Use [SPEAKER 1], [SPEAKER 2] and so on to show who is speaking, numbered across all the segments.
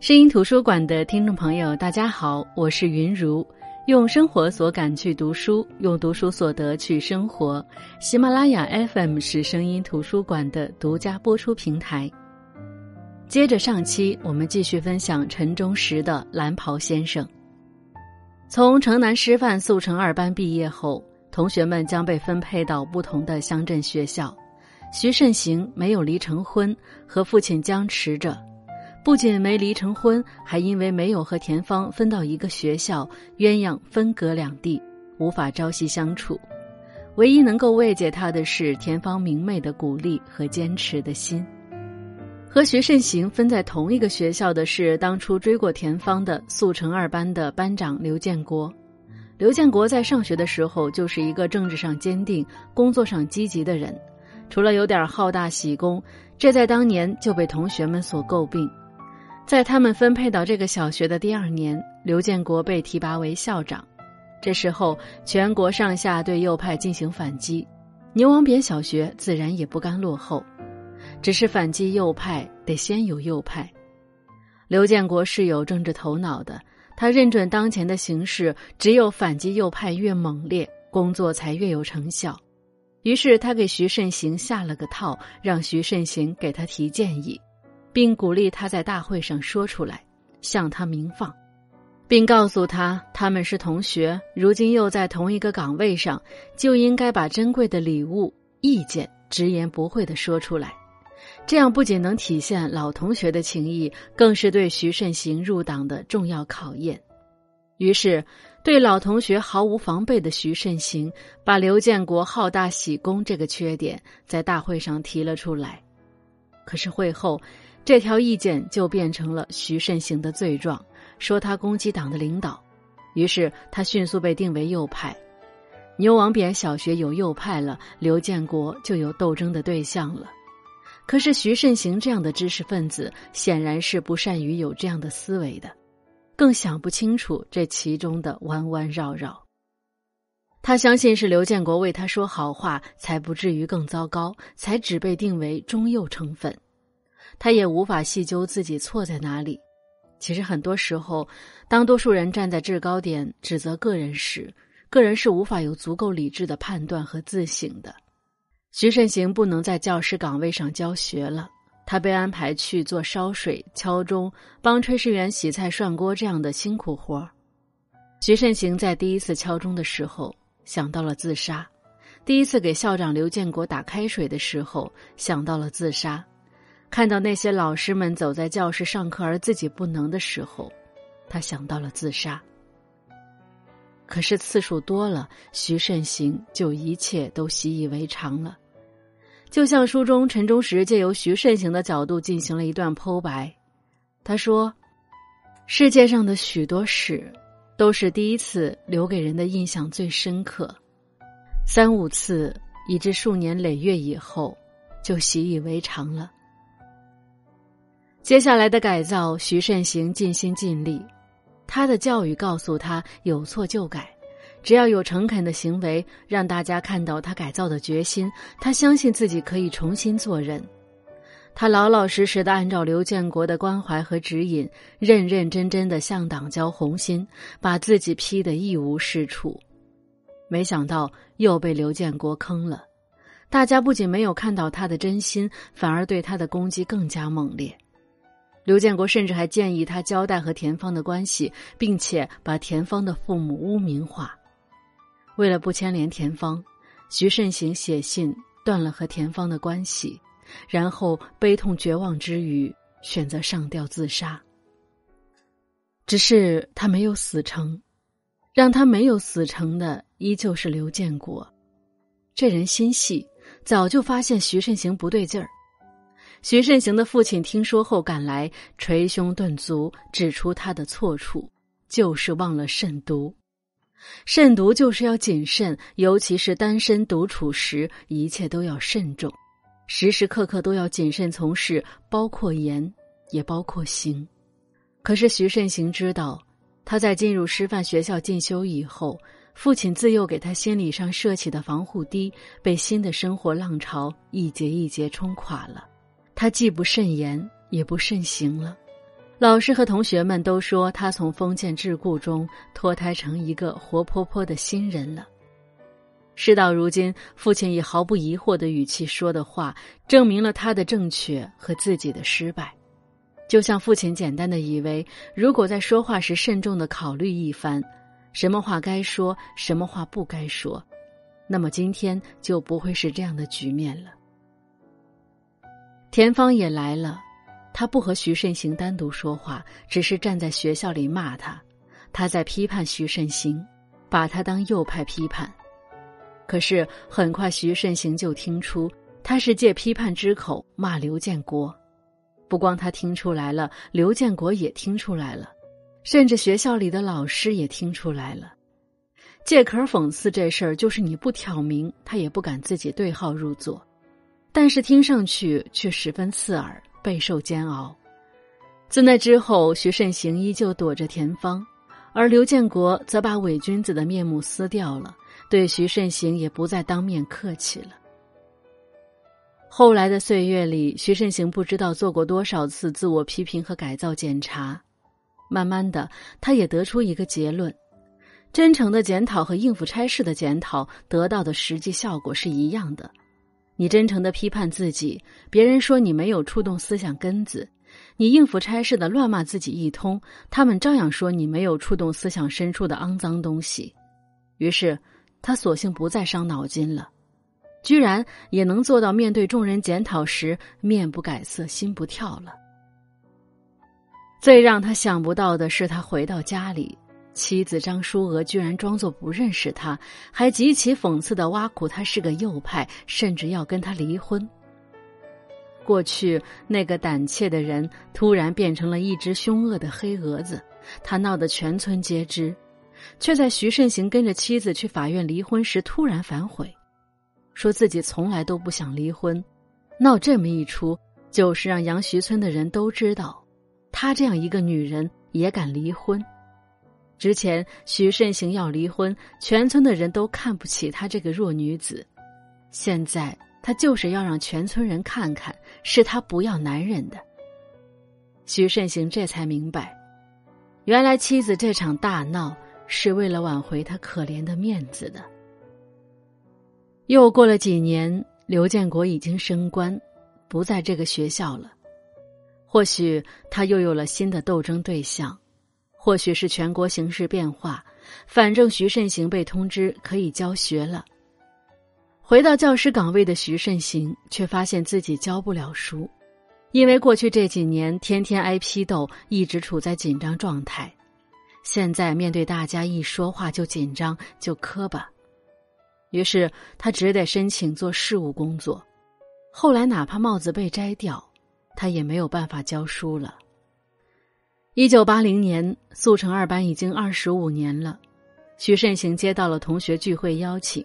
[SPEAKER 1] 声音图书馆的听众朋友，大家好，我是云如，用生活所感去读书，用读书所得去生活。喜马拉雅 FM 是声音图书馆的独家播出平台。接着上期，我们继续分享陈忠实的《蓝袍先生》。从城南师范速成二班毕业后，同学们将被分配到不同的乡镇学校。徐慎行没有离成婚，和父亲僵持着。不仅没离成婚，还因为没有和田芳分到一个学校，鸳鸯分隔两地，无法朝夕相处。唯一能够慰藉他的是田芳明媚的鼓励和坚持的心。和徐慎行分在同一个学校的是当初追过田芳的速成二班的班长刘建国。刘建国在上学的时候就是一个政治上坚定、工作上积极的人，除了有点好大喜功，这在当年就被同学们所诟病。在他们分配到这个小学的第二年，刘建国被提拔为校长。这时候，全国上下对右派进行反击，牛王扁小学自然也不甘落后。只是反击右派得先有右派。刘建国是有政治头脑的，他认准当前的形势，只有反击右派越猛烈，工作才越有成效。于是他给徐慎行下了个套，让徐慎行给他提建议。并鼓励他在大会上说出来，向他鸣放，并告诉他他们是同学，如今又在同一个岗位上，就应该把珍贵的礼物、意见直言不讳的说出来。这样不仅能体现老同学的情谊，更是对徐慎行入党的重要考验。于是，对老同学毫无防备的徐慎行，把刘建国好大喜功这个缺点在大会上提了出来。可是会后。这条意见就变成了徐慎行的罪状，说他攻击党的领导，于是他迅速被定为右派。牛王扁小学有右派了，刘建国就有斗争的对象了。可是徐慎行这样的知识分子显然是不善于有这样的思维的，更想不清楚这其中的弯弯绕绕。他相信是刘建国为他说好话，才不至于更糟糕，才只被定为中右成分。他也无法细究自己错在哪里。其实很多时候，当多数人站在制高点指责个人时，个人是无法有足够理智的判断和自省的。徐慎行不能在教师岗位上教学了，他被安排去做烧水、敲钟、帮炊事员洗菜、涮锅这样的辛苦活儿。徐慎行在第一次敲钟的时候想到了自杀，第一次给校长刘建国打开水的时候想到了自杀。看到那些老师们走在教室上课而自己不能的时候，他想到了自杀。可是次数多了，徐慎行就一切都习以为常了。就像书中陈忠实借由徐慎行的角度进行了一段剖白，他说：“世界上的许多事，都是第一次留给人的印象最深刻，三五次以至数年累月以后，就习以为常了。”接下来的改造，徐慎行尽心尽力。他的教育告诉他有错就改，只要有诚恳的行为，让大家看到他改造的决心，他相信自己可以重新做人。他老老实实的按照刘建国的关怀和指引，认认真真的向党交红心，把自己批得一无是处。没想到又被刘建国坑了，大家不仅没有看到他的真心，反而对他的攻击更加猛烈。刘建国甚至还建议他交代和田芳的关系，并且把田芳的父母污名化。为了不牵连田芳，徐慎行写信断了和田芳的关系，然后悲痛绝望之余选择上吊自杀。只是他没有死成，让他没有死成的依旧是刘建国。这人心细，早就发现徐慎行不对劲儿。徐慎行的父亲听说后赶来，捶胸顿足，指出他的错处，就是忘了慎独。慎独就是要谨慎，尤其是单身独处时，一切都要慎重，时时刻刻都要谨慎从事，包括言，也包括行。可是徐慎行知道，他在进入师范学校进修以后，父亲自幼给他心理上设起的防护堤，被新的生活浪潮一节一节冲垮了。他既不慎言，也不慎行了，老师和同学们都说他从封建桎梏中脱胎成一个活泼泼的新人了。事到如今，父亲以毫不疑惑的语气说的话，证明了他的正确和自己的失败。就像父亲简单的以为，如果在说话时慎重的考虑一番，什么话该说，什么话不该说，那么今天就不会是这样的局面了。田芳也来了。他不和徐慎行单独说话，只是站在学校里骂他。他在批判徐慎行，把他当右派批判。可是很快，徐慎行就听出他是借批判之口骂刘建国。不光他听出来了，刘建国也听出来了，甚至学校里的老师也听出来了。借壳讽刺这事儿，就是你不挑明，他也不敢自己对号入座。但是听上去却十分刺耳。备受煎熬。自那之后，徐慎行依旧躲着田芳，而刘建国则把伪君子的面目撕掉了，对徐慎行也不再当面客气了。后来的岁月里，徐慎行不知道做过多少次自我批评和改造检查，慢慢的，他也得出一个结论：真诚的检讨和应付差事的检讨得到的实际效果是一样的。你真诚的批判自己，别人说你没有触动思想根子；你应付差事的乱骂自己一通，他们照样说你没有触动思想深处的肮脏东西。于是，他索性不再伤脑筋了，居然也能做到面对众人检讨时面不改色心不跳了。最让他想不到的是，他回到家里。妻子张淑娥居然装作不认识他，还极其讽刺的挖苦他是个右派，甚至要跟他离婚。过去那个胆怯的人，突然变成了一只凶恶的黑蛾子，他闹得全村皆知，却在徐慎行跟着妻子去法院离婚时突然反悔，说自己从来都不想离婚。闹这么一出，就是让杨徐村的人都知道，他这样一个女人也敢离婚。之前徐慎行要离婚，全村的人都看不起他这个弱女子。现在他就是要让全村人看看，是他不要男人的。徐慎行这才明白，原来妻子这场大闹是为了挽回他可怜的面子的。又过了几年，刘建国已经升官，不在这个学校了。或许他又有了新的斗争对象。或许是全国形势变化，反正徐慎行被通知可以教学了。回到教师岗位的徐慎行却发现自己教不了书，因为过去这几年天天挨批斗，一直处在紧张状态。现在面对大家一说话就紧张就磕巴，于是他只得申请做事务工作。后来哪怕帽子被摘掉，他也没有办法教书了。一九八零年，速成二班已经二十五年了。徐慎行接到了同学聚会邀请，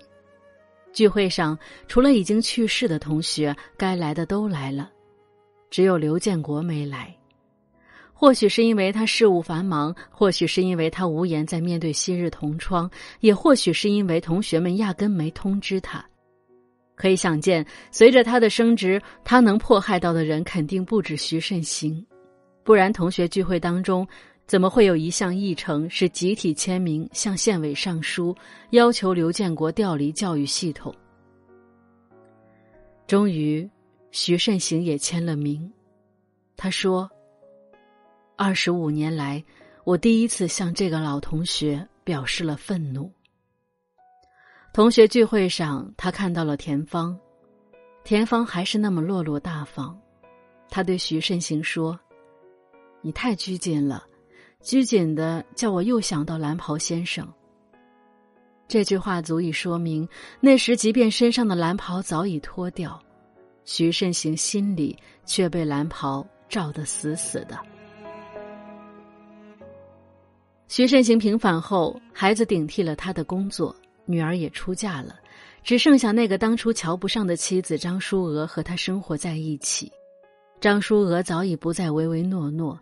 [SPEAKER 1] 聚会上除了已经去世的同学，该来的都来了，只有刘建国没来。或许是因为他事务繁忙，或许是因为他无颜再面对昔日同窗，也或许是因为同学们压根没通知他。可以想见，随着他的升职，他能迫害到的人肯定不止徐慎行。不然，同学聚会当中，怎么会有一项议程是集体签名向县委上书，要求刘建国调离教育系统？终于，徐慎行也签了名。他说：“二十五年来，我第一次向这个老同学表示了愤怒。”同学聚会上，他看到了田芳，田芳还是那么落落大方。他对徐慎行说。你太拘谨了，拘谨的叫我又想到蓝袍先生。这句话足以说明，那时即便身上的蓝袍早已脱掉，徐慎行心里却被蓝袍罩得死死的。徐慎行平反后，孩子顶替了他的工作，女儿也出嫁了，只剩下那个当初瞧不上的妻子张淑娥和他生活在一起。张淑娥早已不再唯唯诺诺。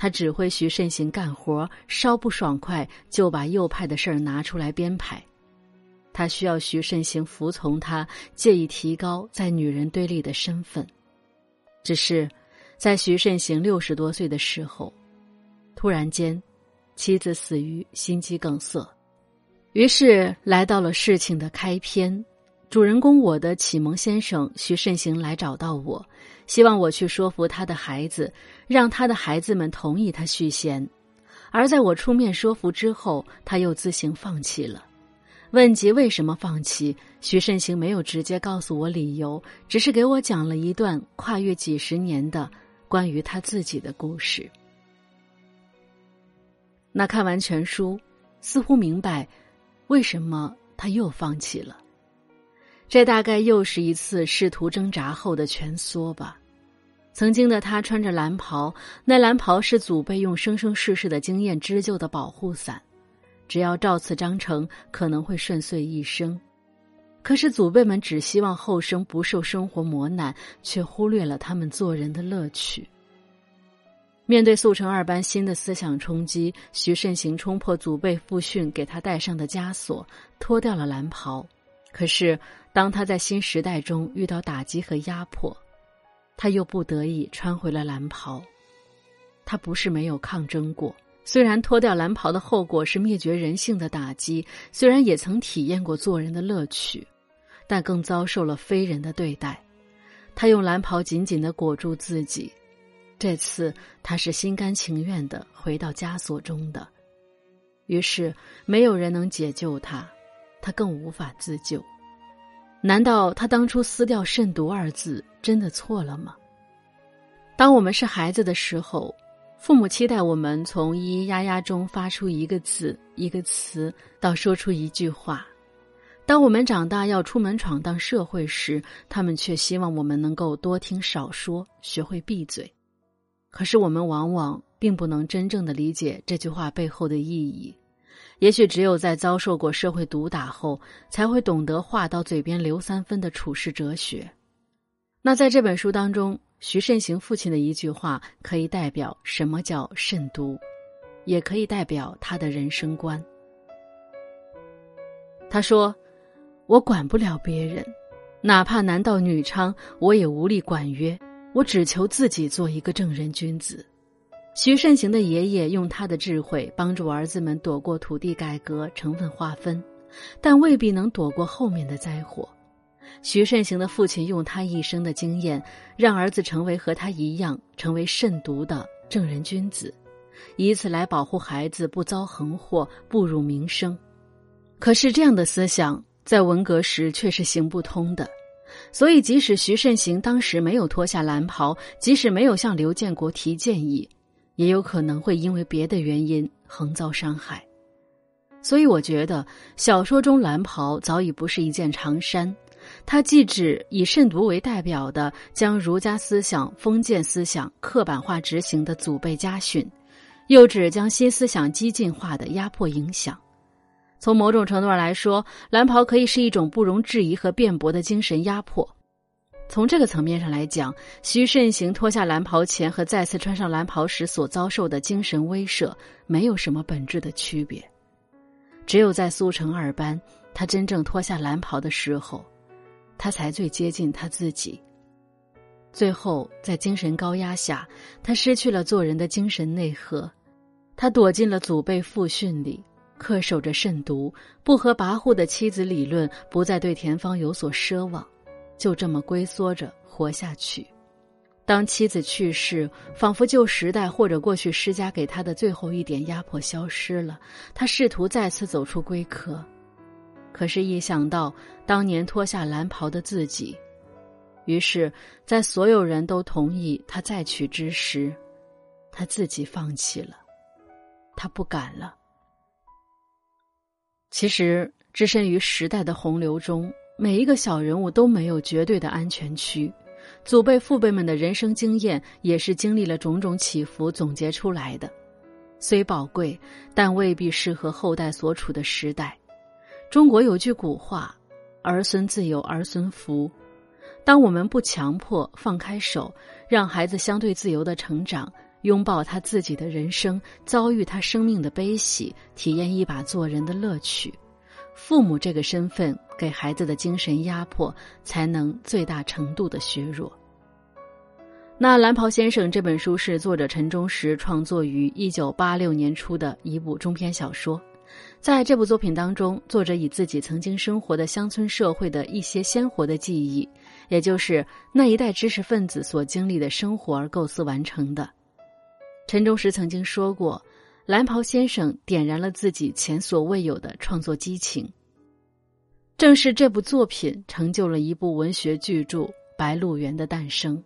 [SPEAKER 1] 他指挥徐慎行干活，稍不爽快就把右派的事儿拿出来编排。他需要徐慎行服从他，借以提高在女人堆里的身份。只是，在徐慎行六十多岁的时候，突然间，妻子死于心肌梗塞。于是来到了事情的开篇，主人公我的启蒙先生徐慎行来找到我，希望我去说服他的孩子，让他的孩子们同意他续弦。而在我出面说服之后，他又自行放弃了。问及为什么放弃，徐慎行没有直接告诉我理由，只是给我讲了一段跨越几十年的关于他自己的故事。那看完全书，似乎明白。为什么他又放弃了？这大概又是一次试图挣扎后的蜷缩吧。曾经的他穿着蓝袍，那蓝袍是祖辈用生生世世的经验织就的保护伞，只要照此章程，可能会顺遂一生。可是祖辈们只希望后生不受生活磨难，却忽略了他们做人的乐趣。面对速成二班新的思想冲击，徐慎行冲破祖辈父训给他戴上的枷锁，脱掉了蓝袍。可是，当他在新时代中遇到打击和压迫，他又不得已穿回了蓝袍。他不是没有抗争过，虽然脱掉蓝袍的后果是灭绝人性的打击，虽然也曾体验过做人的乐趣，但更遭受了非人的对待。他用蓝袍紧紧的裹住自己。这次他是心甘情愿的回到枷锁中的，于是没有人能解救他，他更无法自救。难道他当初撕掉“慎独”二字真的错了吗？当我们是孩子的时候，父母期待我们从咿咿呀呀中发出一个字、一个词，到说出一句话；当我们长大要出门闯荡社会时，他们却希望我们能够多听少说，学会闭嘴。可是我们往往并不能真正的理解这句话背后的意义，也许只有在遭受过社会毒打后，才会懂得话到嘴边留三分的处世哲学。那在这本书当中，徐慎行父亲的一句话，可以代表什么叫慎独，也可以代表他的人生观。他说：“我管不了别人，哪怕男盗女娼，我也无力管约。”我只求自己做一个正人君子。徐慎行的爷爷用他的智慧帮助儿子们躲过土地改革、成分划分，但未必能躲过后面的灾祸。徐慎行的父亲用他一生的经验，让儿子成为和他一样成为慎独的正人君子，以此来保护孩子不遭横祸、不辱名声。可是这样的思想在文革时却是行不通的。所以，即使徐慎行当时没有脱下蓝袍，即使没有向刘建国提建议，也有可能会因为别的原因横遭伤害。所以，我觉得小说中蓝袍早已不是一件长衫，它既指以慎独为代表的将儒家思想、封建思想刻板化执行的祖辈家训，又指将新思想激进化的压迫影响。从某种程度上来说，蓝袍可以是一种不容置疑和辩驳的精神压迫。从这个层面上来讲，徐慎行脱下蓝袍前和再次穿上蓝袍时所遭受的精神威慑，没有什么本质的区别。只有在速成二班，他真正脱下蓝袍的时候，他才最接近他自己。最后，在精神高压下，他失去了做人的精神内核，他躲进了祖辈父训里。恪守着慎独、不和跋扈的妻子理论，不再对田芳有所奢望，就这么龟缩着活下去。当妻子去世，仿佛旧时代或者过去施加给他的最后一点压迫消失了，他试图再次走出龟壳，可是，一想到当年脱下蓝袍的自己，于是，在所有人都同意他再娶之时，他自己放弃了，他不敢了。其实，置身于时代的洪流中，每一个小人物都没有绝对的安全区。祖辈、父辈们的人生经验也是经历了种种起伏总结出来的，虽宝贵，但未必适合后代所处的时代。中国有句古话：“儿孙自有儿孙福。”当我们不强迫、放开手，让孩子相对自由的成长。拥抱他自己的人生，遭遇他生命的悲喜，体验一把做人的乐趣。父母这个身份给孩子的精神压迫，才能最大程度的削弱。那《蓝袍先生》这本书是作者陈忠实创作于一九八六年初的一部中篇小说。在这部作品当中，作者以自己曾经生活的乡村社会的一些鲜活的记忆，也就是那一代知识分子所经历的生活而构思完成的。陈忠实曾经说过：“蓝袍先生点燃了自己前所未有的创作激情。”正是这部作品成就了一部文学巨著《白鹿原》的诞生。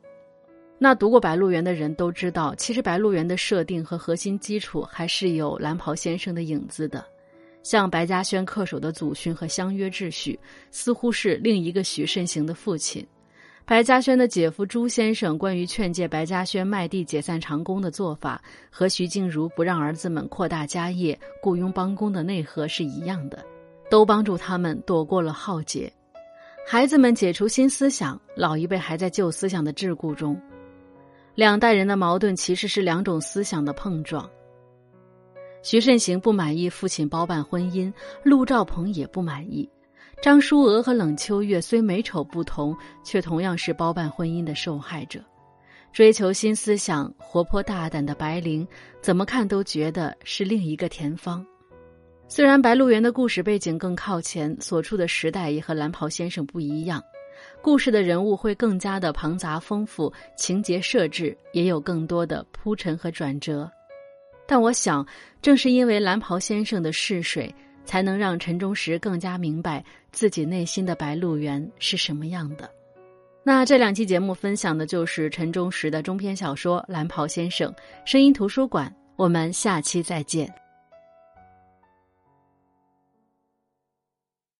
[SPEAKER 1] 那读过《白鹿原》的人都知道，其实《白鹿原》的设定和核心基础还是有蓝袍先生的影子的。像白嘉轩恪守的祖训和相约秩序，似乎是另一个许慎行的父亲。白嘉轩的姐夫朱先生关于劝诫白嘉轩卖地解散长工的做法，和徐静茹不让儿子们扩大家业、雇佣帮工的内核是一样的，都帮助他们躲过了浩劫。孩子们解除新思想，老一辈还在旧思想的桎梏中。两代人的矛盾其实是两种思想的碰撞。徐慎行不满意父亲包办婚姻，陆兆鹏也不满意。张淑娥和冷秋月虽美丑不同，却同样是包办婚姻的受害者。追求新思想、活泼大胆的白灵，怎么看都觉得是另一个田芳。虽然《白鹿原》的故事背景更靠前，所处的时代也和蓝袍先生不一样。故事的人物会更加的庞杂丰富，情节设置也有更多的铺陈和转折。但我想，正是因为蓝袍先生的逝水，才能让陈忠实更加明白自己内心的白鹿原是什么样的。那这两期节目分享的就是陈忠实的中篇小说《蓝袍先生》。声音图书馆，我们下期再见。